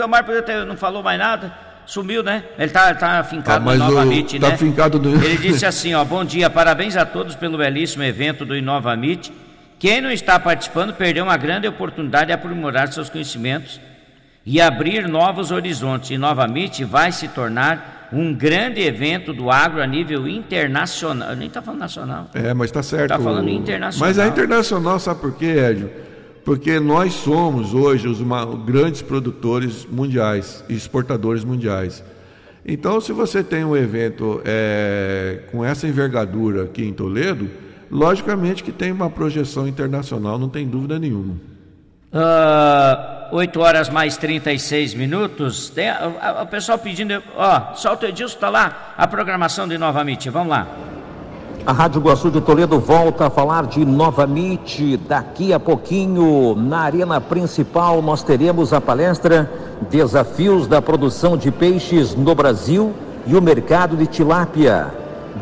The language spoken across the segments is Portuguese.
O Omar não falou mais nada, sumiu, né? Ele tá, tá fincado ah, no Inova tá né? Fincado do... Ele disse assim, ó, bom dia, parabéns a todos pelo belíssimo evento do Inova Meet. Quem não está participando perdeu uma grande oportunidade de aprimorar seus conhecimentos e abrir novos horizontes. Inova Meet vai se tornar um grande evento do agro a nível internacional. Nem está falando nacional. É, mas está certo. Está falando internacional. Mas é internacional, sabe por quê, Edio? Porque nós somos hoje os grandes produtores mundiais e exportadores mundiais. Então, se você tem um evento é, com essa envergadura aqui em Toledo, logicamente que tem uma projeção internacional, não tem dúvida nenhuma. Uh, ah, 8 horas mais 36 minutos. Tem o pessoal pedindo, ó, solta o Edilson, está lá a programação de Nova Mit. Vamos lá. A Rádio Iguaçu de Toledo volta a falar de Nova MIT. Daqui a pouquinho, na arena principal, nós teremos a palestra Desafios da Produção de Peixes no Brasil e o Mercado de Tilápia.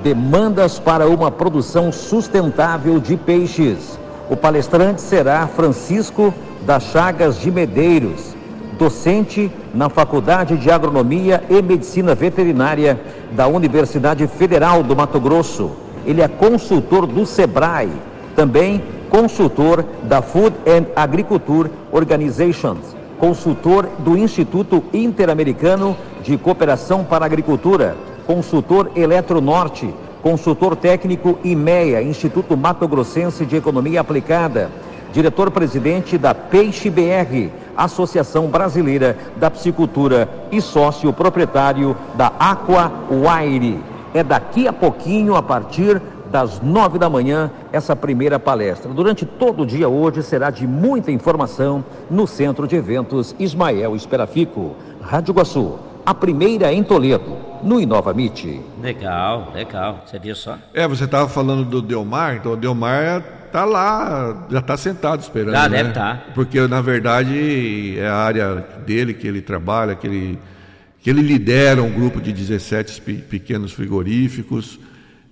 Demandas para uma produção sustentável de peixes. O palestrante será Francisco das Chagas de Medeiros, docente na Faculdade de Agronomia e Medicina Veterinária da Universidade Federal do Mato Grosso ele é consultor do SEBRAE, também consultor da Food and Agriculture Organizations, consultor do Instituto Interamericano de Cooperação para a Agricultura, consultor Eletronorte, consultor técnico IMEA, Instituto Mato Grossense de Economia Aplicada, diretor-presidente da Peixe BR, Associação Brasileira da Psicultura e sócio proprietário da Aqua Wire é daqui a pouquinho, a partir das nove da manhã, essa primeira palestra. Durante todo o dia hoje será de muita informação no Centro de Eventos Ismael Esperafico. Rádio Guaçu, a primeira em Toledo, no Inova Meet. Legal, legal. Você viu só? É, você estava falando do Delmar, então o Delmar tá lá, já está sentado esperando. Já né? deve estar. Tá. Porque na verdade é a área dele que ele trabalha, que ele que ele lidera um grupo de 17 pequenos frigoríficos.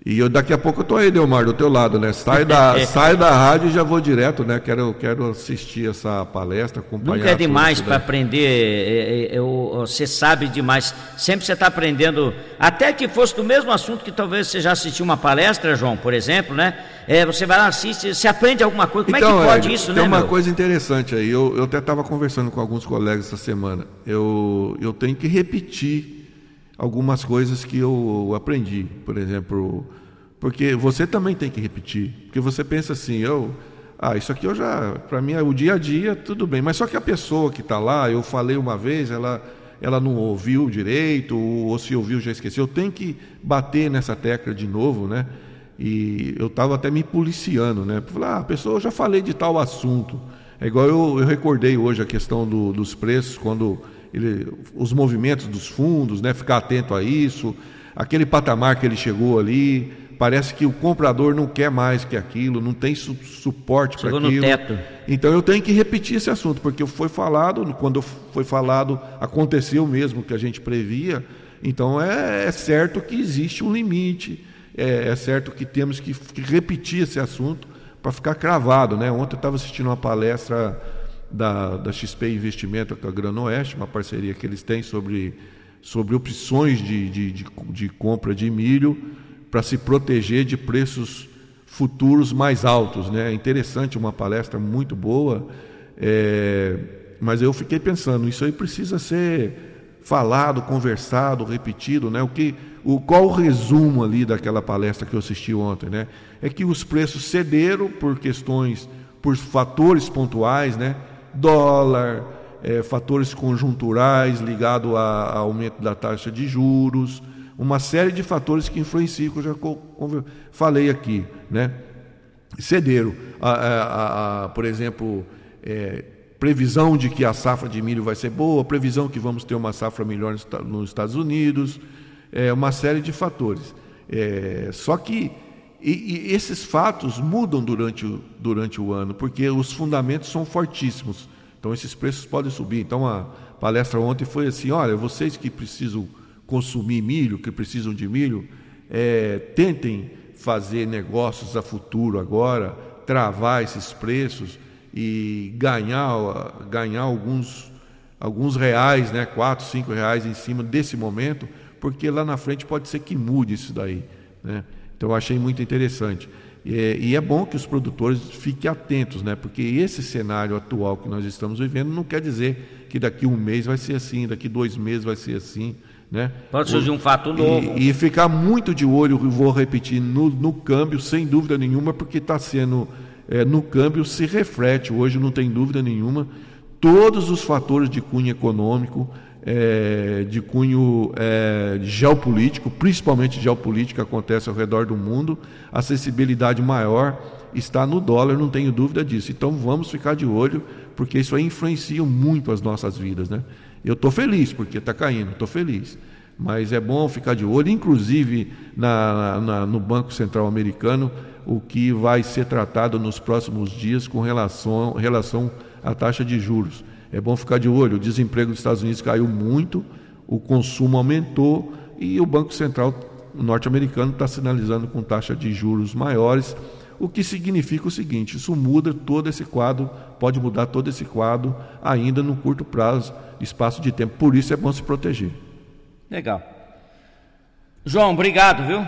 E eu, daqui a pouco eu estou aí, Delmar, do teu lado, né? Sai da, sai da rádio e já vou direto, né? Quero, quero assistir essa palestra, acompanhar. Nunca é demais para aprender, é, é, você sabe demais. Sempre você está aprendendo, até que fosse do mesmo assunto que talvez você já assistiu uma palestra, João, por exemplo, né? É, você vai lá, assiste, você aprende alguma coisa. Como então, é que então, pode é, isso, tem né? Tem uma meu? coisa interessante aí. Eu, eu até estava conversando com alguns colegas essa semana. Eu, eu tenho que repetir algumas coisas que eu aprendi. Por exemplo, porque você também tem que repetir. Porque você pensa assim, eu. Ah, isso aqui eu já. Para mim, é o dia a dia, tudo bem. Mas só que a pessoa que está lá, eu falei uma vez, ela, ela não ouviu direito, ou, ou se ouviu já esqueceu. Eu tenho que bater nessa tecla de novo, né? E eu estava até me policiando, né? Falar, ah, pessoa, eu já falei de tal assunto. É igual eu, eu recordei hoje a questão do, dos preços, quando ele, os movimentos dos fundos, né? Ficar atento a isso. Aquele patamar que ele chegou ali, parece que o comprador não quer mais que aquilo, não tem su suporte para aquilo. No teto. Então eu tenho que repetir esse assunto, porque foi falado, quando foi falado, aconteceu mesmo que a gente previa. Então é, é certo que existe um limite é, é certo que temos que, que repetir esse assunto para ficar cravado. Né? Ontem eu estava assistindo uma palestra da, da XP Investimento com a Grano Oeste, uma parceria que eles têm sobre, sobre opções de, de, de, de compra de milho para se proteger de preços futuros mais altos. Né? É interessante, uma palestra muito boa, é, mas eu fiquei pensando, isso aí precisa ser falado, conversado, repetido, né? O que o, qual o resumo ali daquela palestra que eu assisti ontem, né? É que os preços cederam por questões, por fatores pontuais, né? Dólar, é, fatores conjunturais ligados a, a, aumento da taxa de juros, uma série de fatores que influenciam, que eu já falei aqui, né? Cederam, a, a, a por exemplo, é, previsão de que a safra de milho vai ser boa, previsão que vamos ter uma safra melhor nos Estados Unidos, é, uma série de fatores. É, só que e, e esses fatos mudam durante o, durante o ano, porque os fundamentos são fortíssimos. Então, esses preços podem subir. Então, a palestra ontem foi assim: olha, vocês que precisam consumir milho, que precisam de milho, é, tentem fazer negócios a futuro agora, travar esses preços e ganhar, ganhar alguns alguns reais, né, quatro, cinco reais em cima desse momento, porque lá na frente pode ser que mude isso daí. Né? Então eu achei muito interessante. E, e é bom que os produtores fiquem atentos, né? porque esse cenário atual que nós estamos vivendo não quer dizer que daqui um mês vai ser assim, daqui dois meses vai ser assim. Né? Pode surgir um fato novo. E, e ficar muito de olho, vou repetir, no, no câmbio, sem dúvida nenhuma, porque está sendo. É, no câmbio se reflete hoje, não tem dúvida nenhuma, todos os fatores de cunho econômico, é, de cunho é, geopolítico, principalmente geopolítico, acontece ao redor do mundo, a acessibilidade maior está no dólar, não tenho dúvida disso. Então vamos ficar de olho, porque isso aí influencia muito as nossas vidas. Né? Eu estou feliz porque está caindo, estou feliz. Mas é bom ficar de olho, inclusive na, na, no Banco Central Americano, o que vai ser tratado nos próximos dias com relação, relação à taxa de juros. É bom ficar de olho. O desemprego dos Estados Unidos caiu muito, o consumo aumentou e o Banco Central norte-americano está sinalizando com taxa de juros maiores, o que significa o seguinte: isso muda todo esse quadro, pode mudar todo esse quadro ainda no curto prazo, espaço de tempo. Por isso é bom se proteger. Legal. João, obrigado, viu?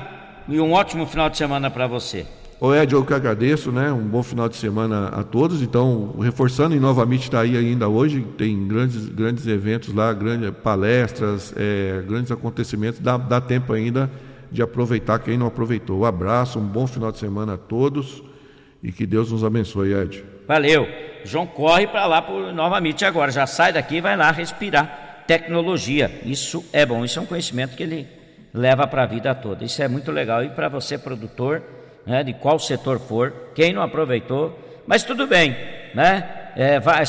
E um ótimo final de semana para você. Ô Ed, eu que agradeço, né? Um bom final de semana a todos. Então, reforçando, e novamente está aí ainda hoje, tem grandes, grandes eventos lá, grandes palestras, é, grandes acontecimentos. Dá, dá tempo ainda de aproveitar quem não aproveitou. Um abraço, um bom final de semana a todos e que Deus nos abençoe, Ed. Valeu. João corre para lá por novamente agora. Já sai daqui e vai lá respirar tecnologia. Isso é bom, isso é um conhecimento que ele leva para a vida toda. Isso é muito legal. E para você, produtor né, de qual setor for, quem não aproveitou, mas tudo bem, né? É, vai,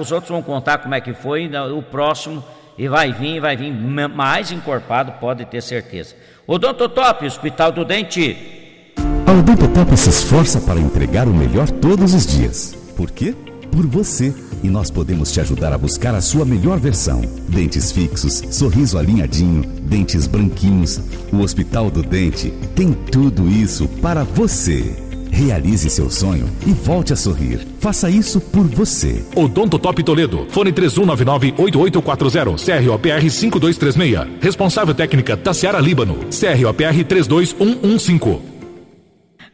os outros vão contar como é que foi, né, o próximo, e vai vir, vai vir mais encorpado, pode ter certeza. Odontotop, Hospital do Dente. A Odontotop se esforça para entregar o melhor todos os dias. Por quê? Por você e nós podemos te ajudar a buscar a sua melhor versão. Dentes fixos, sorriso alinhadinho, dentes branquinhos. O Hospital do Dente tem tudo isso para você. Realize seu sonho e volte a sorrir. Faça isso por você. Odonto Top Toledo. Fone 3199-8840. CROPR 5236. Responsável técnica Tassiara Líbano. CROPR 32115.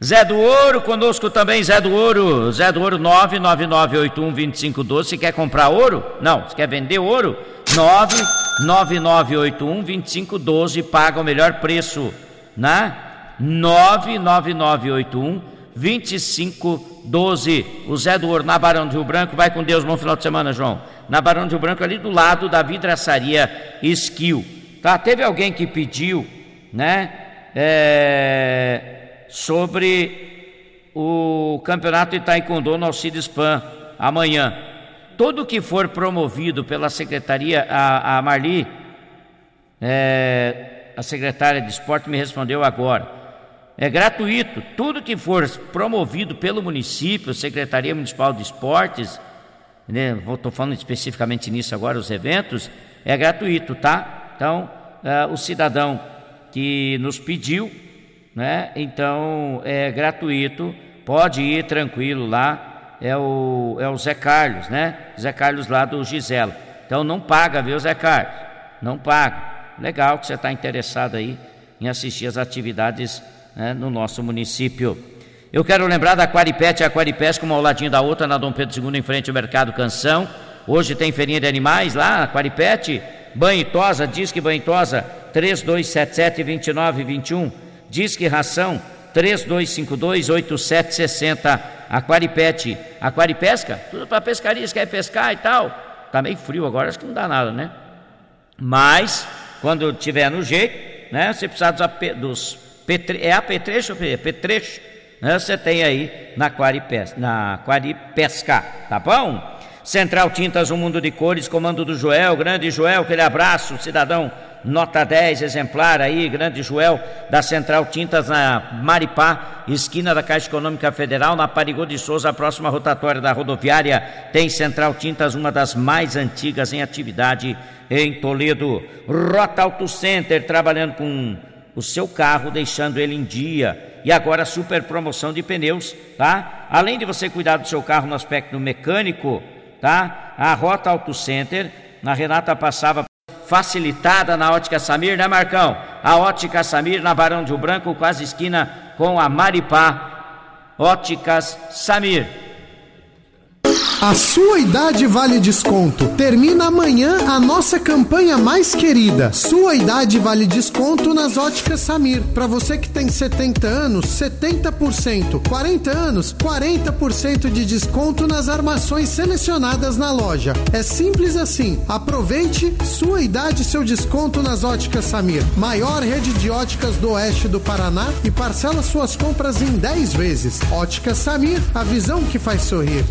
Zé do Ouro, conosco também, Zé do Ouro. Zé do Ouro 999812512. Se quer comprar ouro? Não. Se quer vender ouro? 999812512. Paga o melhor preço. Né? 999812512. O Zé do Ouro na Barão do Rio Branco. Vai com Deus, bom final de semana, João. Na Barão do Rio Branco, ali do lado da vidraçaria Skill. Tá? Teve alguém que pediu, né? É sobre o campeonato de Taekwondo no Alcides Pan amanhã. Tudo que for promovido pela secretaria, a, a Marli, é, a secretária de esporte, me respondeu agora. É gratuito. Tudo que for promovido pelo município, Secretaria Municipal de Esportes, né, estou falando especificamente nisso agora, os eventos, é gratuito, tá? Então, é, o cidadão que nos pediu né? Então é gratuito, pode ir tranquilo lá. É o, é o Zé Carlos, né? Zé Carlos lá do Gisela. Então não paga, viu, Zé Carlos? Não paga. Legal que você está interessado aí em assistir as atividades né, no nosso município. Eu quero lembrar da Aquaripet e Aquaripesca, uma ao ladinho da outra, na Dom Pedro II, em frente ao Mercado Canção. Hoje tem feirinha de animais lá, Aquaripet. Banho e tosa, Disque Banho e tosa, 3277 2921 Disque Ração 3252-8760. Aquaripet. Aquaripesca? Tudo para pescaria, quer pescar e tal. Tá meio frio agora, acho que não dá nada, né? Mas, quando tiver no jeito, né? Você precisar dos, dos petre, é apetrecho ou petrecho? Né? Você tem aí na Aquaripesca, na Aquaripesca, tá bom? Central Tintas, um mundo de cores, comando do Joel, grande Joel, aquele abraço, cidadão nota 10 exemplar aí, grande Joel, da Central Tintas na Maripá, esquina da Caixa Econômica Federal, na Parigô de Souza, a próxima rotatória da rodoviária, tem Central Tintas, uma das mais antigas em atividade em Toledo. Rota Auto Center, trabalhando com o seu carro, deixando ele em dia. E agora super promoção de pneus, tá? Além de você cuidar do seu carro no aspecto mecânico, tá? A Rota Auto Center A Renata passava facilitada na ótica Samir, né, Marcão? A ótica Samir na Barão de Branco, quase esquina com a Maripá. Óticas Samir. A sua idade vale desconto. Termina amanhã a nossa campanha mais querida. Sua idade vale desconto nas óticas Samir. Para você que tem 70 anos, 70%. 40 anos, 40% de desconto nas armações selecionadas na loja. É simples assim. Aproveite sua idade e seu desconto nas óticas Samir. Maior rede de óticas do oeste do Paraná e parcela suas compras em 10 vezes. Ótica Samir, a visão que faz sorrir.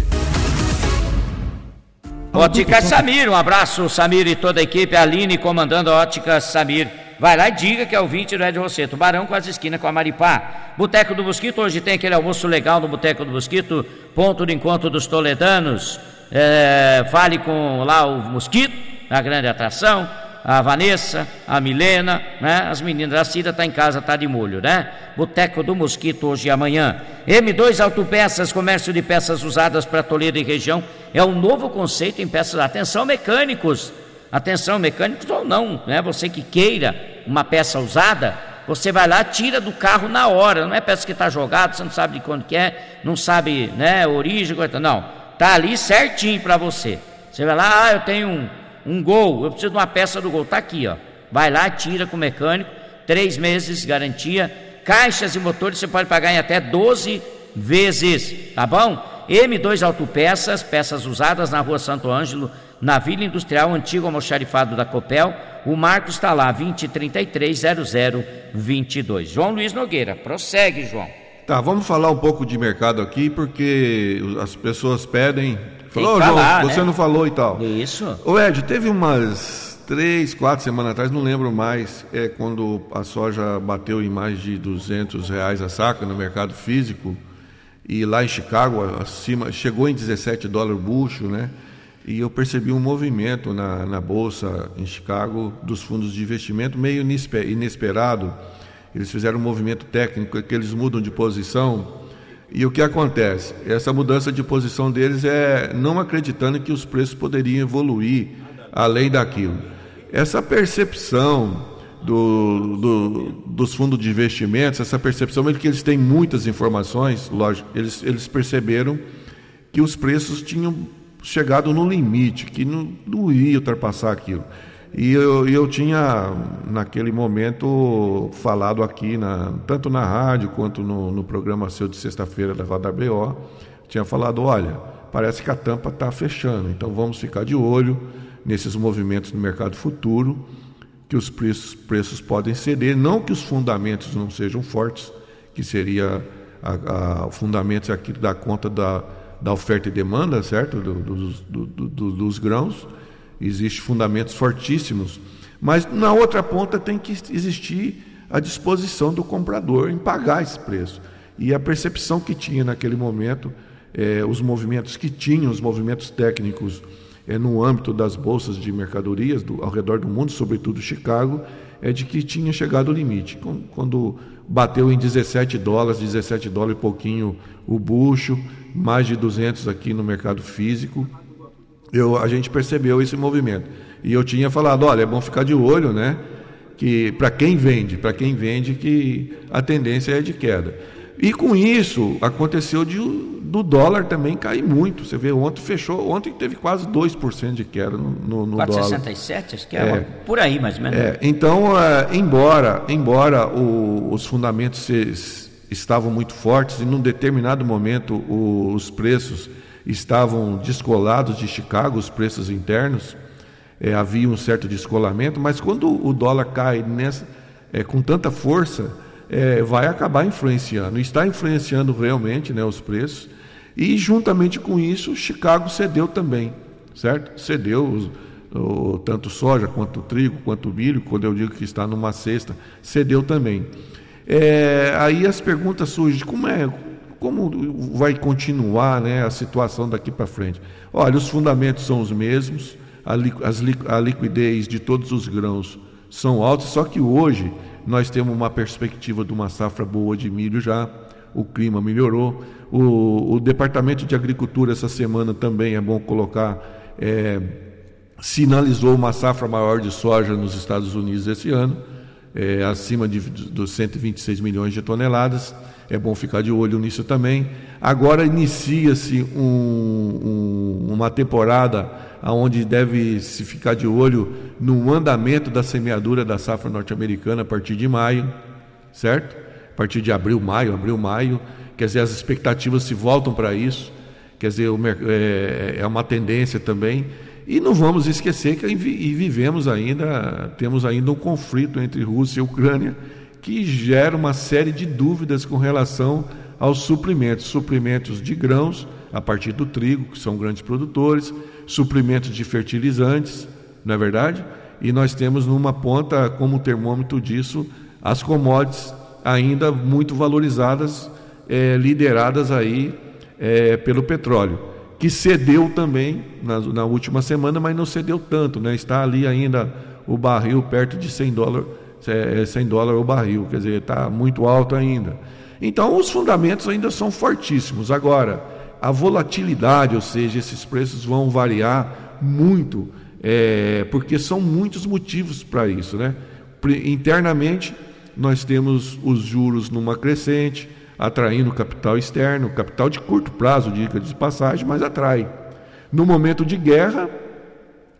Ótica Samir, um abraço, Samir e toda a equipe, a Aline comandando a Ótica Samir. Vai lá e diga que é o 20 do Ed Rosseto. Tubarão com as esquinas com a Maripá. Boteco do Mosquito, hoje tem aquele almoço legal no Boteco do Mosquito, ponto de encontro dos toledanos. É, fale com lá o Mosquito, a grande atração a Vanessa, a Milena, né? As meninas, a Cida está em casa, está de molho, né? Boteco do Mosquito hoje e amanhã. M2 Autopeças, comércio de peças usadas para Toledo e região, é um novo conceito em peças. Atenção, mecânicos. Atenção, mecânicos ou não, né? Você que queira uma peça usada, você vai lá, tira do carro na hora. Não é peça que está jogada, você não sabe de quando que é, não sabe, né? Origem, não. Tá ali certinho para você. Você vai lá, ah, eu tenho um um gol, eu preciso de uma peça do gol, está aqui, ó. Vai lá, tira com o mecânico, três meses garantia, caixas e motores você pode pagar em até 12 vezes, tá bom? M2 Autopeças, peças usadas na rua Santo Ângelo, na Vila Industrial, antigo almoxarifado da Copel. O Marcos está lá, 2033-0022. João Luiz Nogueira, prossegue, João. Tá, vamos falar um pouco de mercado aqui, porque as pessoas pedem Falou, falar, João, você né? não falou e tal. Isso. Ô Ed, teve umas três, quatro semanas atrás, não lembro mais, é quando a soja bateu em mais de 200 reais a saca no mercado físico, e lá em Chicago, acima, chegou em 17 dólares o bucho, né? E eu percebi um movimento na, na bolsa em Chicago dos fundos de investimento meio inesperado. Eles fizeram um movimento técnico que eles mudam de posição e o que acontece? Essa mudança de posição deles é não acreditando que os preços poderiam evoluir além daquilo. Essa percepção do, do, dos fundos de investimentos, essa percepção é que eles têm muitas informações, lógico, eles, eles perceberam que os preços tinham chegado no limite, que não, não ia ultrapassar aquilo. E eu, eu tinha, naquele momento, falado aqui, na, tanto na rádio quanto no, no programa seu de sexta-feira da Radar BO, tinha falado, olha, parece que a tampa está fechando, então vamos ficar de olho nesses movimentos no mercado futuro, que os preços, preços podem ceder, não que os fundamentos não sejam fortes, que seria a, a fundamentos aqui da conta da, da oferta e demanda, certo, do, do, do, dos grãos, Existem fundamentos fortíssimos, mas na outra ponta tem que existir a disposição do comprador em pagar esse preço. E a percepção que tinha naquele momento, é, os movimentos que tinham, os movimentos técnicos é, no âmbito das bolsas de mercadorias do, ao redor do mundo, sobretudo Chicago, é de que tinha chegado o limite. Quando bateu em 17 dólares, 17 dólares e pouquinho o bucho, mais de 200 aqui no mercado físico, eu, a gente percebeu esse movimento. E eu tinha falado, olha, é bom ficar de olho, né? Que para quem vende, para quem vende, que a tendência é de queda. E com isso, aconteceu de, do dólar também cair muito. Você vê, ontem fechou, ontem teve quase 2% de queda no, no, no 4,67, dólar. 4,67, acho que é, é, por aí mais ou menos. É, então, é, embora, embora o, os fundamentos se, estavam muito fortes, e num determinado momento o, os preços estavam descolados de Chicago, os preços internos, é, havia um certo descolamento, mas quando o dólar cai nessa, é, com tanta força, é, vai acabar influenciando, está influenciando realmente né, os preços, e juntamente com isso, Chicago cedeu também, certo? Cedeu os, o, tanto soja quanto trigo, quanto milho, quando eu digo que está numa cesta, cedeu também. É, aí as perguntas surgem: como é, como vai continuar né, a situação daqui para frente? Olha, os fundamentos são os mesmos, a, li, as, a liquidez de todos os grãos são altos, só que hoje nós temos uma perspectiva de uma safra boa de milho já, o clima melhorou. O, o Departamento de Agricultura essa semana também é bom colocar. É, sinalizou uma safra maior de soja nos Estados Unidos esse ano, é, acima de, dos 126 milhões de toneladas. É bom ficar de olho nisso também. Agora inicia-se um, um, uma temporada onde deve se ficar de olho no andamento da semeadura da safra norte-americana a partir de maio, certo? A partir de abril, maio, abril, maio. Quer dizer, as expectativas se voltam para isso. Quer dizer, é, é uma tendência também. E não vamos esquecer que vivemos ainda, temos ainda um conflito entre Rússia e Ucrânia que gera uma série de dúvidas com relação aos suprimentos, suprimentos de grãos a partir do trigo, que são grandes produtores, suprimentos de fertilizantes, não é verdade? E nós temos numa ponta como termômetro disso as commodities ainda muito valorizadas, é, lideradas aí é, pelo petróleo que cedeu também na, na, última semana, mas não cedeu tanto, né? Está ali ainda o barril perto de 100 dólares, 100 é, dólares o barril, quer dizer, está muito alto ainda. Então, os fundamentos ainda são fortíssimos. Agora, a volatilidade, ou seja, esses preços vão variar muito, é, porque são muitos motivos para isso, né? Internamente, nós temos os juros numa crescente, atraindo capital externo, capital de curto prazo, dica de passagem, mas atrai. No momento de guerra,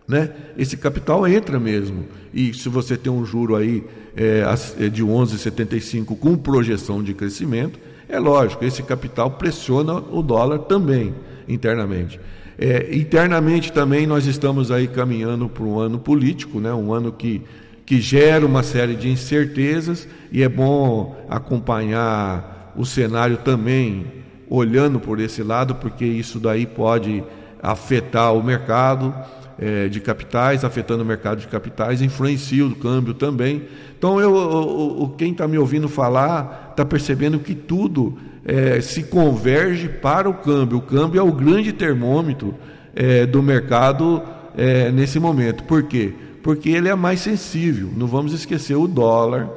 né, esse capital entra mesmo. E se você tem um juro aí é, é de 11,75 com projeção de crescimento, é lógico, esse capital pressiona o dólar também internamente. É, internamente também nós estamos aí caminhando para um ano político, né, um ano que, que gera uma série de incertezas e é bom acompanhar o cenário também olhando por esse lado, porque isso daí pode afetar o mercado é, de capitais, afetando o mercado de capitais, influencia o câmbio também. Então, eu, eu quem está me ouvindo falar está percebendo que tudo é, se converge para o câmbio. O câmbio é o grande termômetro é, do mercado é, nesse momento. Por quê? Porque ele é mais sensível. Não vamos esquecer o dólar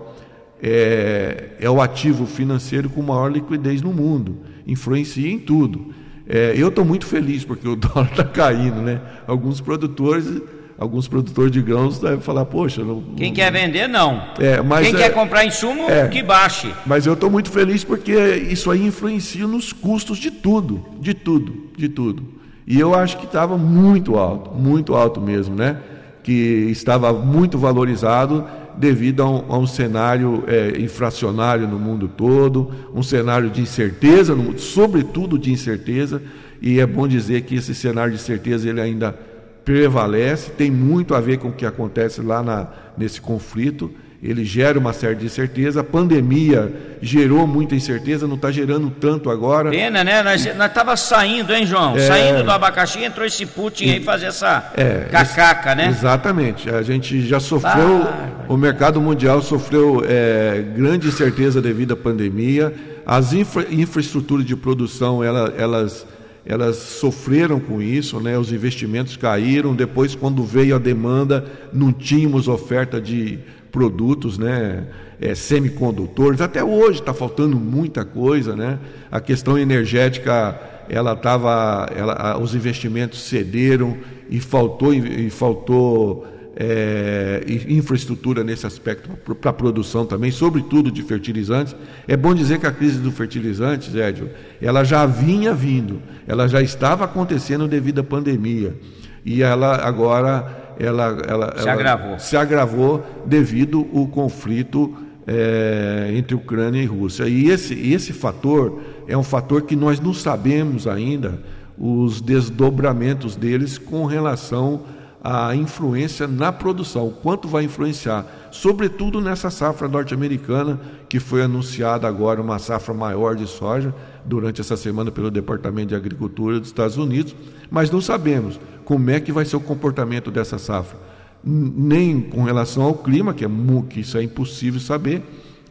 é, é o ativo financeiro com maior liquidez no mundo, influencia em tudo. É, eu estou muito feliz porque o dólar está caindo, né? Alguns produtores, alguns produtores de grãos devem falar, poxa, não, quem não... quer vender não. É, mas quem quer é, comprar insumo é, que baixe. Mas eu estou muito feliz porque isso aí influencia nos custos de tudo, de tudo, de tudo. E eu acho que estava muito alto, muito alto mesmo, né? Que estava muito valorizado devido a um, a um cenário é, infracionário no mundo todo, um cenário de incerteza, sobretudo de incerteza, e é bom dizer que esse cenário de incerteza ele ainda prevalece, tem muito a ver com o que acontece lá na, nesse conflito ele gera uma série de incerteza. A pandemia gerou muita incerteza, não está gerando tanto agora. Pena, né? Nós estava saindo, hein, João? É... Saindo do abacaxi, entrou esse Putin e... aí fazer essa é, cacaca, né? Exatamente. A gente já sofreu, ah, o mercado mundial sofreu é, grande incerteza devido à pandemia. As infra, infraestruturas de produção, ela, elas elas sofreram com isso, né? os investimentos caíram. Depois, quando veio a demanda, não tínhamos oferta de produtos, né? É, semicondutores. Até hoje está faltando muita coisa, né? A questão energética, ela estava, ela, os investimentos cederam e faltou, e faltou é, infraestrutura nesse aspecto para a produção também, sobretudo de fertilizantes. É bom dizer que a crise do fertilizante, Zédio, ela já vinha vindo, ela já estava acontecendo devido à pandemia e ela agora ela, ela, se, ela agravou. se agravou devido ao conflito é, entre Ucrânia e Rússia. E esse, esse fator é um fator que nós não sabemos ainda os desdobramentos deles com relação à influência na produção, o quanto vai influenciar, sobretudo nessa safra norte-americana, que foi anunciada agora uma safra maior de soja durante essa semana pelo Departamento de Agricultura dos Estados Unidos, mas não sabemos como é que vai ser o comportamento dessa safra. Nem com relação ao clima, que, é, que isso é impossível saber,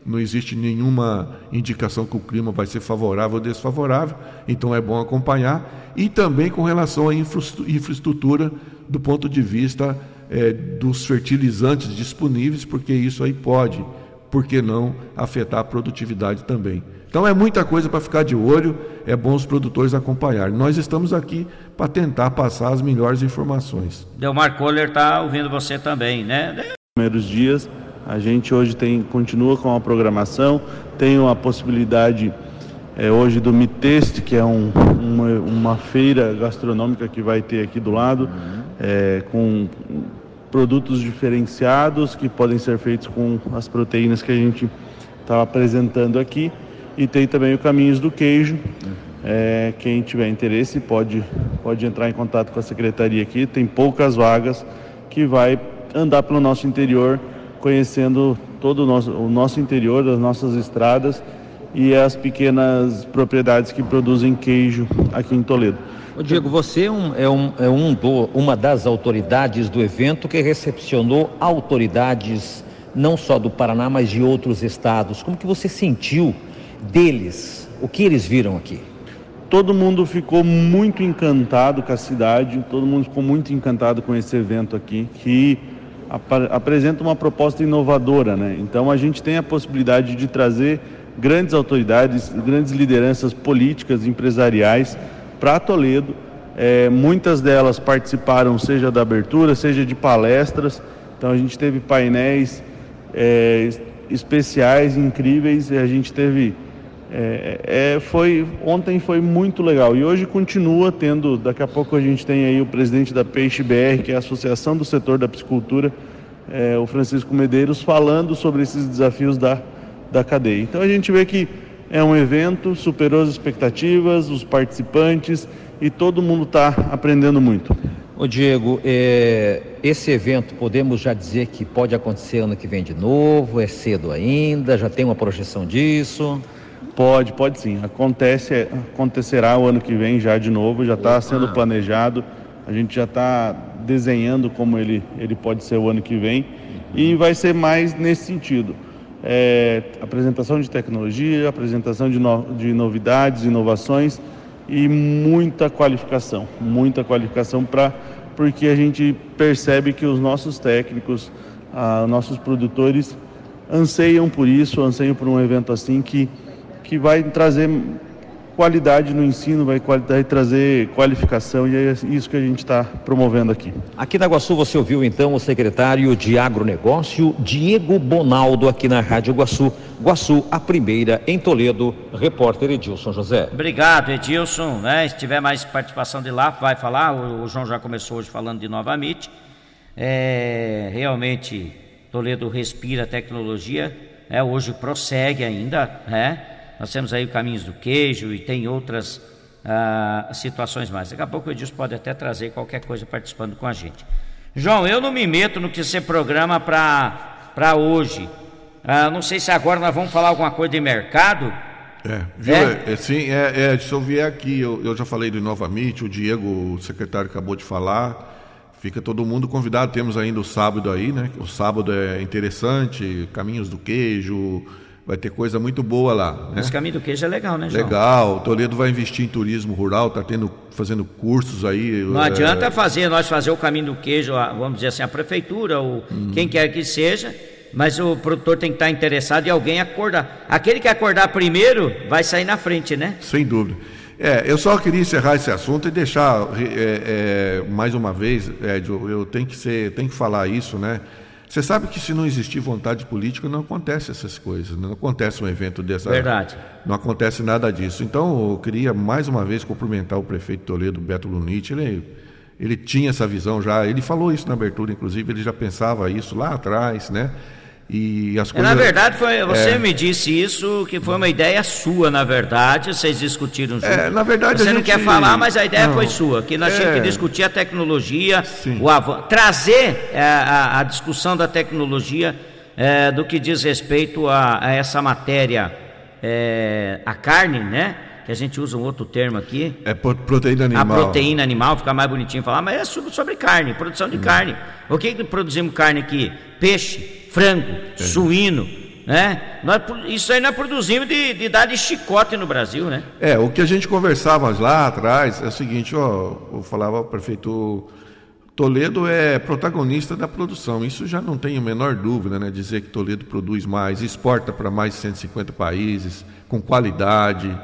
não existe nenhuma indicação que o clima vai ser favorável ou desfavorável, então é bom acompanhar. E também com relação à infraestrutura, do ponto de vista é, dos fertilizantes disponíveis, porque isso aí pode, por que não, afetar a produtividade também. Então é muita coisa para ficar de olho, é bom os produtores acompanharem. Nós estamos aqui para tentar passar as melhores informações. Delmar Kohler está ouvindo você também, né? Primeiros dias, a gente hoje tem, continua com a programação, tem a possibilidade é, hoje do Miteste, que é um, uma, uma, feira gastronômica que vai ter aqui do lado, uhum. é, com produtos diferenciados que podem ser feitos com as proteínas que a gente está apresentando aqui. E tem também o Caminhos do Queijo. É, quem tiver interesse pode, pode entrar em contato com a secretaria aqui. Tem poucas vagas que vai andar pelo nosso interior, conhecendo todo o nosso, o nosso interior, as nossas estradas e as pequenas propriedades que produzem queijo aqui em Toledo. Ô Diego, você é, um, é, um, é um do, uma das autoridades do evento que recepcionou autoridades não só do Paraná, mas de outros estados. Como que você sentiu deles? O que eles viram aqui? Todo mundo ficou muito encantado com a cidade, todo mundo ficou muito encantado com esse evento aqui, que ap apresenta uma proposta inovadora, né? Então a gente tem a possibilidade de trazer grandes autoridades, grandes lideranças políticas, empresariais para Toledo. É, muitas delas participaram, seja da abertura, seja de palestras. Então a gente teve painéis é, especiais, incríveis. E a gente teve. É, é, foi ontem foi muito legal e hoje continua tendo. Daqui a pouco a gente tem aí o presidente da Peixe BR, que é a Associação do Setor da Piscicultura, é, o Francisco Medeiros, falando sobre esses desafios da da cadeia. Então a gente vê que é um evento, superou as expectativas, os participantes e todo mundo está aprendendo muito. Ô Diego, é, esse evento podemos já dizer que pode acontecer ano que vem de novo? É cedo ainda? Já tem uma projeção disso? Pode, pode sim. Acontece, acontecerá o ano que vem já de novo, já está sendo planejado. A gente já está desenhando como ele, ele pode ser o ano que vem. E vai ser mais nesse sentido. É, apresentação de tecnologia, apresentação de, no, de novidades, inovações e muita qualificação, muita qualificação para porque a gente percebe que os nossos técnicos, ah, nossos produtores anseiam por isso, anseiam por um evento assim que, que vai trazer qualidade no ensino, vai, vai trazer qualificação e é isso que a gente está promovendo aqui. Aqui na Iguaçu você ouviu então o secretário de Agronegócio, Diego Bonaldo, aqui na Rádio Iguaçu. Iguaçu, a primeira em Toledo, repórter Edilson José. Obrigado, Edilson. Né? Se tiver mais participação de lá, vai falar. O, o João já começou hoje falando de Nova MIT. É, realmente, Toledo respira tecnologia. É, hoje prossegue ainda, né? Nós temos aí o Caminhos do Queijo e tem outras ah, situações mais. Daqui a pouco o Edilson pode até trazer qualquer coisa participando com a gente. João, eu não me meto no que você programa para hoje. Ah, não sei se agora nós vamos falar alguma coisa de mercado. É, viu? É? É, sim, é, é, se eu vier aqui, eu, eu já falei do Novamente, o Diego, o secretário, acabou de falar. Fica todo mundo convidado. Temos ainda o sábado aí, né? O sábado é interessante, Caminhos do Queijo, vai ter coisa muito boa lá. Né? Esse caminho do queijo é legal, né, João? Legal. Toledo vai investir em turismo rural, está tendo, fazendo cursos aí. Não é... adianta fazer, nós fazer o caminho do queijo, vamos dizer assim, a prefeitura, ou hum. quem quer que seja, mas o produtor tem que estar interessado e alguém acordar. Aquele que acordar primeiro vai sair na frente, né? Sem dúvida. É, eu só queria encerrar esse assunto e deixar é, é, mais uma vez, Ed, eu, eu tenho que ser, tenho que falar isso, né? Você sabe que se não existir vontade política, não acontece essas coisas, não acontece um evento dessa. Verdade. Não acontece nada disso. Então, eu queria mais uma vez cumprimentar o prefeito Toledo, Beto Lunite. Ele, ele tinha essa visão já, ele falou isso na abertura, inclusive, ele já pensava isso lá atrás, né? E as coisas, na verdade, foi, você é, me disse isso, que foi uma ideia sua, na verdade, vocês discutiram juntos. É, na verdade, você gente, não quer falar, mas a ideia não, foi sua, que nós é, tínhamos que discutir a tecnologia, o avanço, trazer a, é, a, a, discussão da tecnologia é, do que diz respeito a, a essa matéria, é, a carne, né? que a gente usa um outro termo aqui. É proteína animal. A proteína animal, fica mais bonitinho falar, mas é sobre carne, produção de hum. carne. O que, que produzimos carne aqui? Peixe, frango, é. suíno, né? Nós, isso aí nós produzimos de, de dar de chicote no Brasil, né? É, o que a gente conversava lá atrás é o seguinte, ó, eu falava ao prefeito, Toledo é protagonista da produção, isso já não tem a menor dúvida, né? Dizer que Toledo produz mais, exporta para mais de 150 países, com qualidade.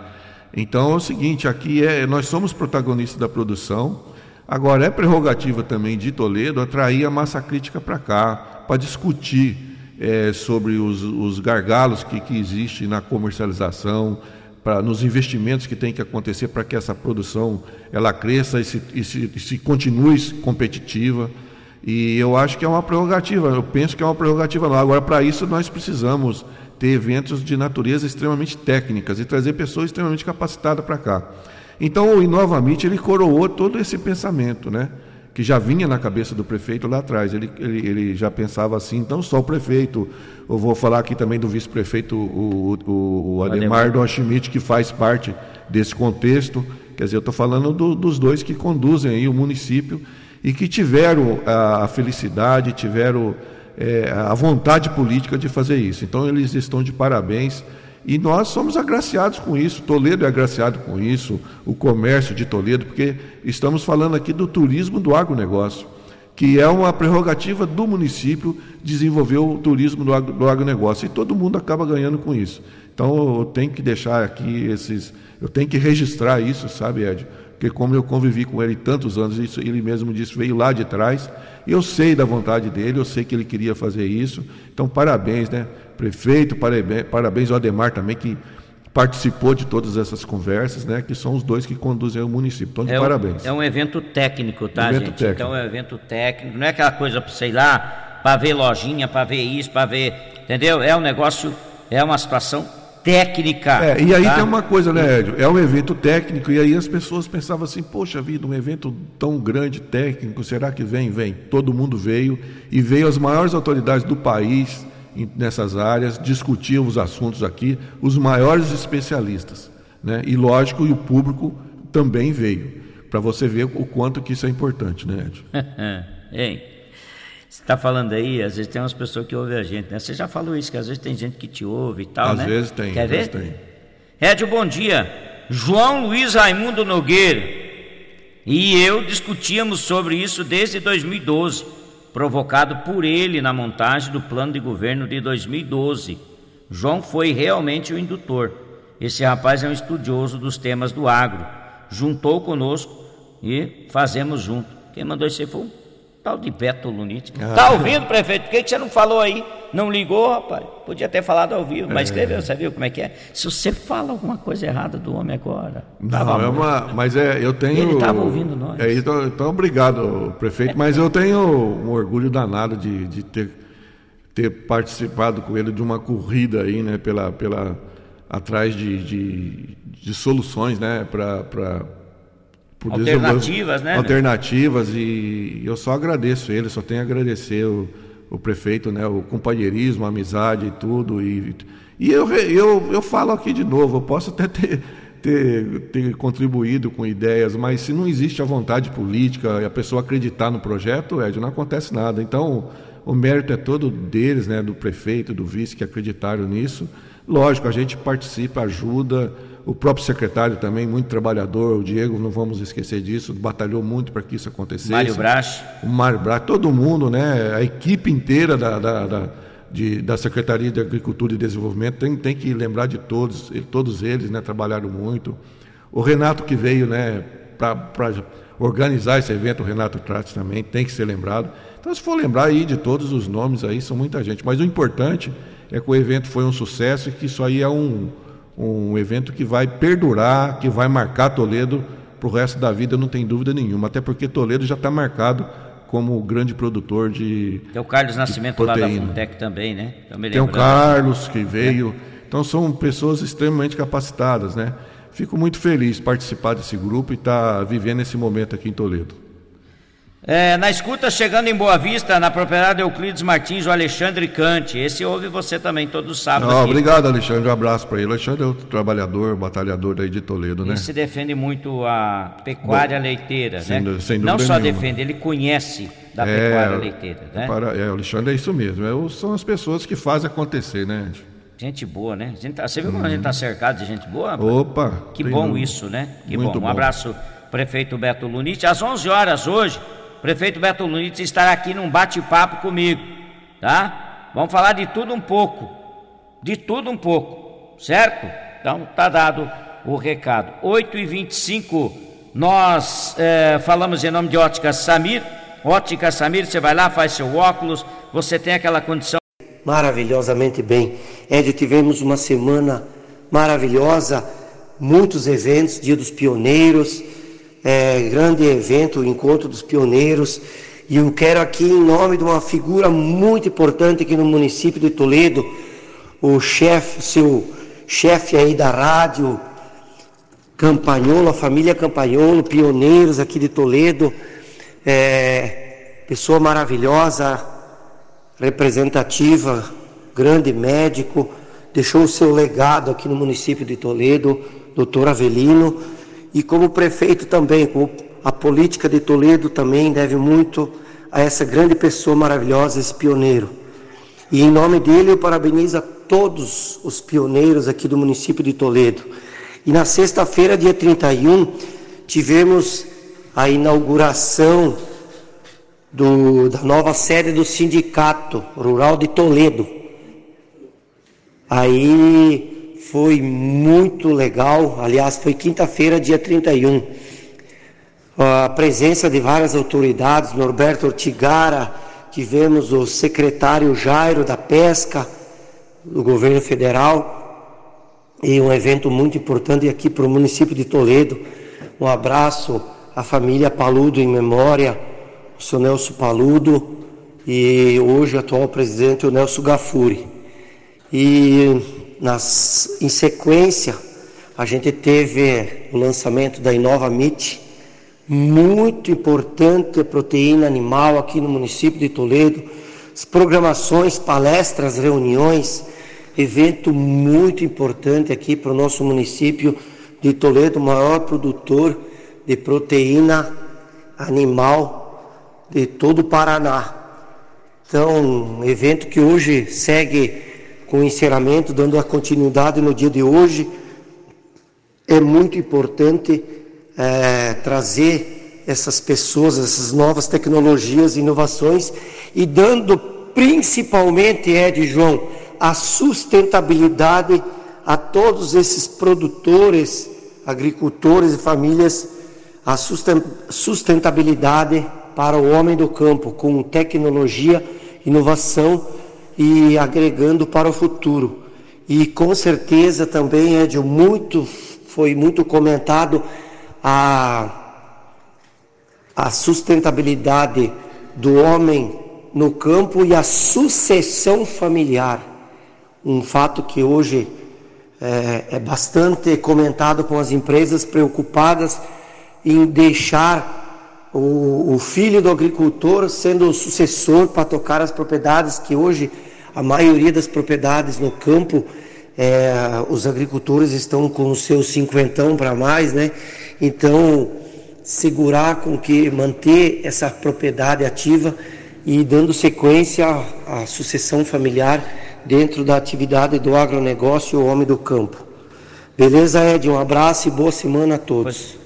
Então é o seguinte, aqui é, nós somos protagonistas da produção, agora é prerrogativa também de Toledo atrair a massa crítica para cá, para discutir é, sobre os, os gargalos que, que existem na comercialização, para nos investimentos que tem que acontecer para que essa produção ela cresça e se, e se, e se continue competitiva. E eu acho que é uma prerrogativa, eu penso que é uma prerrogativa não. Agora, para isso, nós precisamos ter eventos de natureza extremamente técnicas e trazer pessoas extremamente capacitadas para cá. Então, o ele coroou todo esse pensamento, né? Que já vinha na cabeça do prefeito lá atrás. Ele, ele, ele já pensava assim, não só o prefeito, eu vou falar aqui também do vice-prefeito, o, o, o Ademar Don Schmidt, que faz parte desse contexto. Quer dizer, eu estou falando do, dos dois que conduzem aí o município e que tiveram a, a felicidade, tiveram é, a vontade política de fazer isso. Então, eles estão de parabéns. E nós somos agraciados com isso, Toledo é agraciado com isso, o comércio de Toledo, porque estamos falando aqui do turismo do agronegócio, que é uma prerrogativa do município desenvolver o turismo do, do agronegócio, e todo mundo acaba ganhando com isso. Então eu tenho que deixar aqui esses, eu tenho que registrar isso, sabe, Ed? Porque como eu convivi com ele tantos anos, isso ele mesmo disse, veio lá de trás, eu sei da vontade dele, eu sei que ele queria fazer isso. Então parabéns, né? prefeito, parabéns ao Ademar também, que participou de todas essas conversas, né? Que são os dois que conduzem o município. Então, de é parabéns. Um, é um evento técnico, tá, evento gente? Técnico. Então é um evento técnico, não é aquela coisa, sei lá, para ver lojinha, para ver isso, para ver. Entendeu? É um negócio, é uma situação técnica. É, e aí tá? tem uma coisa, né, Edio? É um evento técnico, e aí as pessoas pensavam assim, poxa vida, um evento tão grande, técnico, será que vem? Vem. Todo mundo veio, e veio as maiores autoridades do país nessas áreas, discutir os assuntos aqui, os maiores especialistas. Né? E lógico, e o público também veio, para você ver o quanto que isso é importante, né, Ed? Hein? Você está falando aí, às vezes tem umas pessoas que ouvem a gente, né? Você já falou isso, que às vezes tem gente que te ouve e tal, às né? Vezes tem, Quer às ver? vezes tem. Ed, bom dia. João Luiz Raimundo Nogueira e eu discutíamos sobre isso desde 2012 provocado por ele na montagem do plano de governo de 2012. João foi realmente o indutor. Esse rapaz é um estudioso dos temas do agro. Juntou conosco e fazemos junto. Quem mandou isso aí foi o tal de Beto Lunite. Ah. Tá ouvindo, prefeito? Por que, que você não falou aí? Não ligou, rapaz? Podia ter falado ao vivo, mas escreveu, você viu como é que é? Se você fala alguma coisa errada do homem agora. Não, é uma, mas é, eu tenho. Ele estava ouvindo nós. É, então, então, obrigado, prefeito. Mas eu tenho um orgulho danado de, de ter, ter participado com ele de uma corrida aí, né? Pela, pela, atrás de, de, de soluções, né? Para Alternativas, né? Alternativas e eu só agradeço ele, só tenho a agradecer o, o prefeito, né? O companheirismo, a amizade e tudo e, e eu, eu, eu falo aqui de novo, eu posso até ter, ter, ter contribuído com ideias, mas se não existe a vontade política e a pessoa acreditar no projeto, Ed, não acontece nada. Então, o mérito é todo deles, né? Do prefeito, do vice que acreditaram nisso. Lógico, a gente participa, ajuda, o próprio secretário também, muito trabalhador, o Diego, não vamos esquecer disso, batalhou muito para que isso acontecesse. Mário Brach. O Mário Brach, todo mundo, né? A equipe inteira da, da, da, de, da Secretaria de Agricultura e Desenvolvimento tem, tem que lembrar de todos, todos eles, né? Trabalharam muito. O Renato que veio, né? Para organizar esse evento, o Renato Tratti também tem que ser lembrado. Então, se for lembrar aí de todos os nomes aí, são muita gente. Mas o importante é que o evento foi um sucesso e que isso aí é um, um evento que vai perdurar, que vai marcar Toledo para o resto da vida, não tem dúvida nenhuma. Até porque Toledo já está marcado como grande produtor de. Tem o Carlos Nascimento lá da Funtec também, né? Tem o Carlos que veio. É. Então são pessoas extremamente capacitadas, né? Fico muito feliz de participar desse grupo e estar tá vivendo esse momento aqui em Toledo. É, na escuta, chegando em Boa Vista, na propriedade Euclides Martins, o Alexandre Cante. Esse ouve você também todos os sábados. Oh, obrigado, Alexandre. Um abraço para ele. O Alexandre é outro trabalhador, batalhador daí de Toledo, né? Ele se defende muito a pecuária Bom, leiteira, sem, né? Sem Não só nenhuma. defende, ele conhece da é, pecuária leiteira, né? Para, é, o Alexandre é isso mesmo. É, são as pessoas que fazem acontecer, né? Gente boa, né? Gente tá, você viu como hum. a gente está cercado de gente boa? Opa! Que bom isso, né? Que bom. Um bom. abraço, prefeito Beto Lunite. Às 11 horas hoje, prefeito Beto Nunes estará aqui num bate-papo comigo, tá? Vamos falar de tudo um pouco, de tudo um pouco, certo? Então tá dado o recado. 8 e 25 nós é, falamos em nome de Ótica Samir. Ótica Samir, você vai lá, faz seu óculos, você tem aquela condição. Maravilhosamente bem. Ed, tivemos uma semana maravilhosa, muitos eventos, Dia dos Pioneiros, é, grande evento, o Encontro dos Pioneiros. E eu quero aqui, em nome de uma figura muito importante aqui no município de Toledo, o chefe, seu chefe aí da rádio, Campanholo, a família Campanholo, pioneiros aqui de Toledo, é, pessoa maravilhosa, representativa, grande médico, deixou o seu legado aqui no município de Toledo, doutor Avelino, e como prefeito também, como a política de Toledo também deve muito a essa grande pessoa maravilhosa, esse pioneiro. E em nome dele eu parabenizo a todos os pioneiros aqui do município de Toledo. E na sexta-feira, dia 31, tivemos a inauguração do, da nova sede do Sindicato Rural de Toledo. Aí foi muito legal, aliás, foi quinta-feira, dia 31. A presença de várias autoridades, Norberto Ortigara, tivemos o secretário Jairo da Pesca, do governo federal, e um evento muito importante aqui para o município de Toledo. Um abraço à família Paludo em memória, o seu Nelson Paludo e hoje atual presidente o Nelson Gafuri. E nas, em sequência a gente teve o lançamento da Inova muito importante proteína animal aqui no município de Toledo, as programações, palestras, reuniões evento muito importante aqui para o nosso município de Toledo, maior produtor de proteína animal de todo o Paraná. Então, evento que hoje segue com o encerramento, dando a continuidade no dia de hoje. É muito importante é, trazer essas pessoas, essas novas tecnologias, inovações e dando principalmente, Ed João, a sustentabilidade a todos esses produtores, agricultores e famílias, a sustentabilidade para o homem do campo, com tecnologia, inovação e agregando para o futuro. E com certeza também, Ed, muito, foi muito comentado a, a sustentabilidade do homem no campo e a sucessão familiar um fato que hoje é, é bastante comentado com as empresas preocupadas em deixar o, o, filho do agricultor sendo o sucessor para tocar as propriedades que hoje a maioria das propriedades no campo é, os agricultores estão com os seus cinquentão para mais, né? Então segurar com que manter essa propriedade ativa e dando sequência à, à sucessão familiar dentro da atividade do agronegócio o homem do campo. Beleza, Ed? Um abraço e boa semana a todos.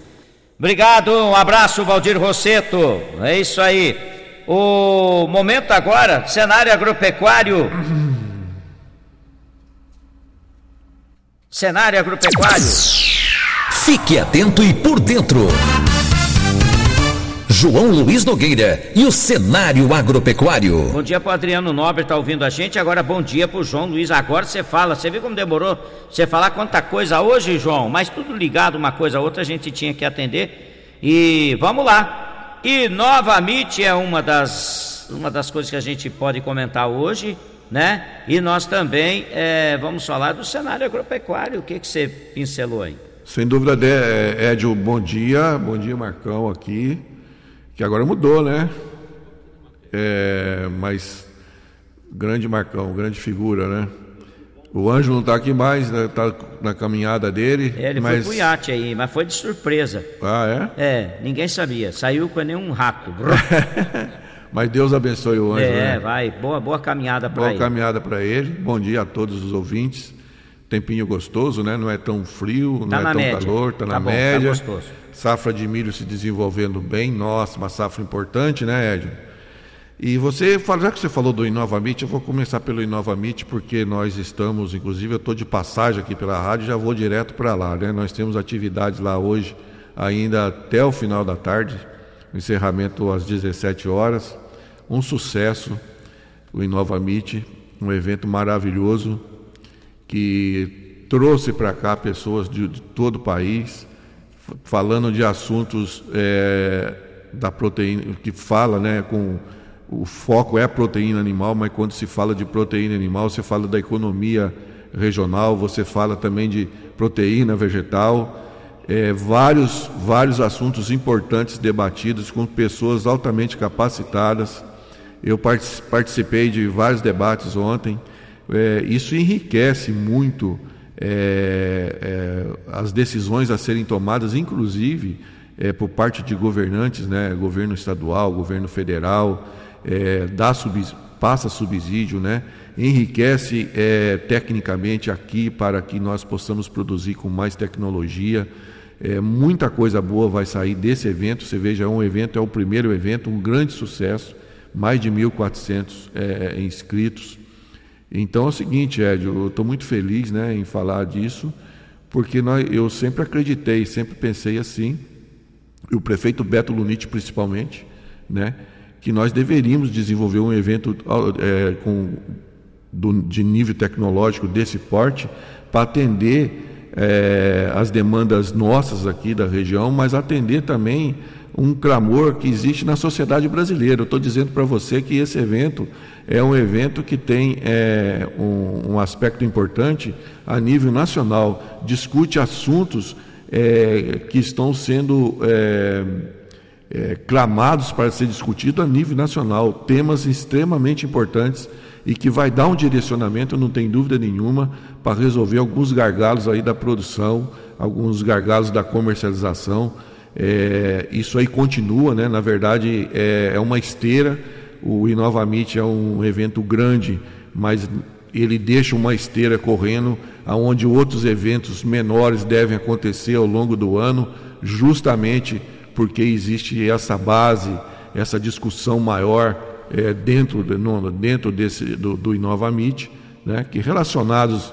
Obrigado, um abraço, Valdir Rosseto. É isso aí. O momento agora, cenário agropecuário. cenário agropecuário. Fique atento e por dentro. João Luiz Nogueira e o cenário agropecuário. Bom dia para o Adriano Nobre, está ouvindo a gente. Agora bom dia para o João Luiz. Agora você fala, você viu como demorou você falar quanta coisa hoje, João? Mas tudo ligado uma coisa a outra, a gente tinha que atender. E vamos lá. E novamente é uma das, uma das coisas que a gente pode comentar hoje, né? E nós também é, vamos falar do cenário agropecuário. O que, que você pincelou aí? Sem dúvida, Edio, bom dia. Bom dia, Marcão, aqui que agora mudou, né? É, mas grande Marcão, grande figura, né? O Anjo não está aqui mais, está né? na caminhada dele. É, ele mas... foi pro iate aí, mas foi de surpresa. Ah, é? É, ninguém sabia. Saiu com nenhum rato. mas Deus abençoe o Anjo. É, né? vai. Boa, boa caminhada para ele. Boa caminhada para ele. Bom dia a todos os ouvintes tempinho gostoso, né? Não é tão frio, Tá não é tão média. calor, está Tá na bom, tá média. gostoso. Safra de milho se desenvolvendo bem, nossa, uma safra importante, né, Edson? E você, já que você falou do Inovamit, eu vou começar pelo Inovamit, porque nós estamos, inclusive, eu estou de passagem aqui pela rádio e já vou direto para lá, né? Nós temos atividades lá hoje, ainda até o final da tarde, encerramento às 17 horas. Um sucesso, o Inovamit, um evento maravilhoso que trouxe para cá pessoas de, de todo o país, falando de assuntos eh, da proteína, que fala, né, com o foco é a proteína animal, mas quando se fala de proteína animal, você fala da economia regional, você fala também de proteína vegetal, eh, vários, vários assuntos importantes debatidos com pessoas altamente capacitadas. Eu partici- participei de vários debates ontem. É, isso enriquece muito é, é, as decisões a serem tomadas, inclusive é, por parte de governantes, né, governo estadual, governo federal, é, dá passa subsídio, né, enriquece tecnicamente aqui para que nós possamos produzir com mais tecnologia. É, muita coisa boa vai sair desse evento. Você veja, é um evento, é o primeiro evento, um grande sucesso, mais de 1.400 é, inscritos. Então é o seguinte, Ed, eu estou muito feliz né, em falar disso, porque nós, eu sempre acreditei, sempre pensei assim, e o prefeito Beto Lunite principalmente, né, que nós deveríamos desenvolver um evento é, com, do, de nível tecnológico desse porte para atender é, as demandas nossas aqui da região, mas atender também um clamor que existe na sociedade brasileira. Eu estou dizendo para você que esse evento é um evento que tem é, um, um, aspecto importante a nível nacional, discute assuntos é, que estão sendo é, clamados para ser discutido a nível nacional, temas extremamente importantes e que vai dar um direcionamento, não tem dúvida nenhuma, para resolver alguns gargalos aí da produção, alguns gargalos da comercialização. É, isso aí continua, né? na verdade é, é uma esteira. O Inovamit é um evento grande, mas ele deixa uma esteira correndo, aonde outros eventos menores devem acontecer ao longo do ano, justamente porque existe essa base, essa discussão maior é, dentro, no, dentro desse, do, do Inovamit, né? que relacionados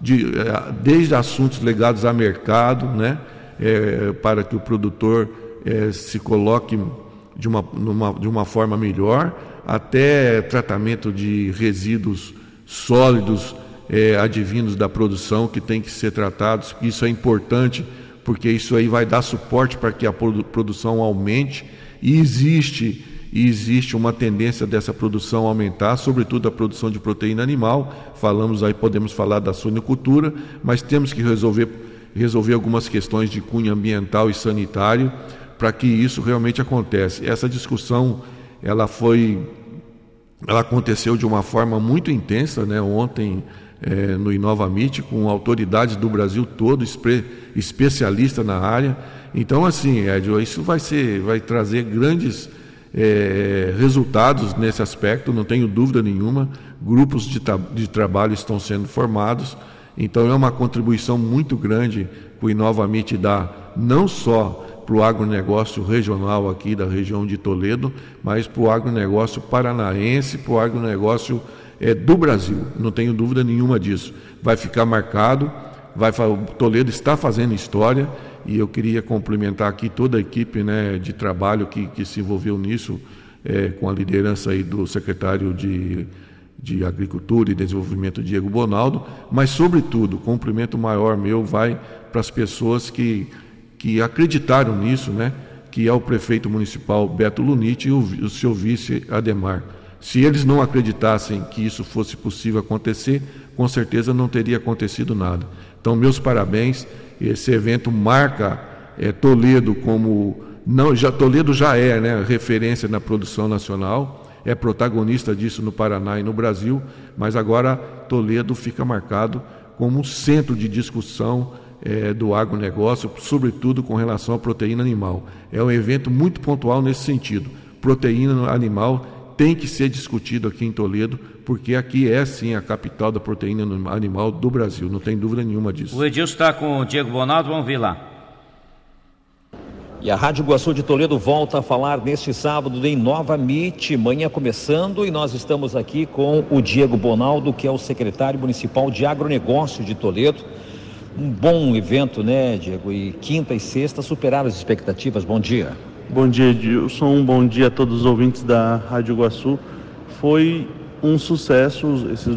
de, é, desde assuntos ligados a mercado, né? É, para que o produtor é, se coloque de uma, numa, de uma forma melhor, até tratamento de resíduos sólidos é, advindos da produção que tem que ser tratados, isso é importante, porque isso aí vai dar suporte para que a produção aumente e existe e existe uma tendência dessa produção aumentar, sobretudo a produção de proteína animal. Falamos aí, podemos falar da suinocultura, mas temos que resolver resolver algumas questões de cunho ambiental e sanitário para que isso realmente aconteça. Essa discussão ela foi ela aconteceu de uma forma muito intensa, né? Ontem é, no Inovamit com autoridades do Brasil todo, espe especialista na área. Então assim, Ed, isso vai ser, vai trazer grandes é, resultados nesse aspecto, não tenho dúvida nenhuma. Grupos de, de trabalho estão sendo formados. Então é uma contribuição muito grande que o Inovamit dá, não só para o agronegócio regional aqui da região de Toledo, mas para o agronegócio paranaense, para o agronegócio é, do Brasil. Não tenho dúvida nenhuma disso. Vai ficar marcado, vai, Toledo está fazendo história e eu queria cumprimentar aqui toda a equipe né, de trabalho que, que se envolveu nisso, é, com a liderança aí do secretário de de Agricultura e Desenvolvimento Diego Bonaldo, mas sobretudo, cumprimento maior meu vai para as pessoas que, que acreditaram nisso, né? que é o prefeito municipal Beto Lunite e o, o seu vice Ademar. Se eles não acreditassem que isso fosse possível acontecer, com certeza não teria acontecido nada. Então, meus parabéns. Esse evento marca é, Toledo como não já Toledo já é né, referência na produção nacional é protagonista disso no Paraná e no Brasil, mas agora Toledo fica marcado como um centro de discussão é, do agronegócio, sobretudo com relação à proteína animal. É um evento muito pontual nesse sentido. Proteína animal tem que ser discutido aqui em Toledo, porque aqui é sim a capital da proteína animal do Brasil, não tem dúvida nenhuma disso. O Edilson está com o Diego Bonaldo, vamos ver lá. E a Rádio Iguaçu de Toledo volta a falar neste sábado em Nova MIT, manhã começando, e nós estamos aqui com o Diego Bonaldo, que é o secretário municipal de agronegócio de Toledo. Um bom evento, né, Diego? E quinta e sexta superaram as expectativas. Bom dia. Bom dia, Edilson. Bom dia a todos os ouvintes da Rádio Iguaçu. Foi um sucesso esses dois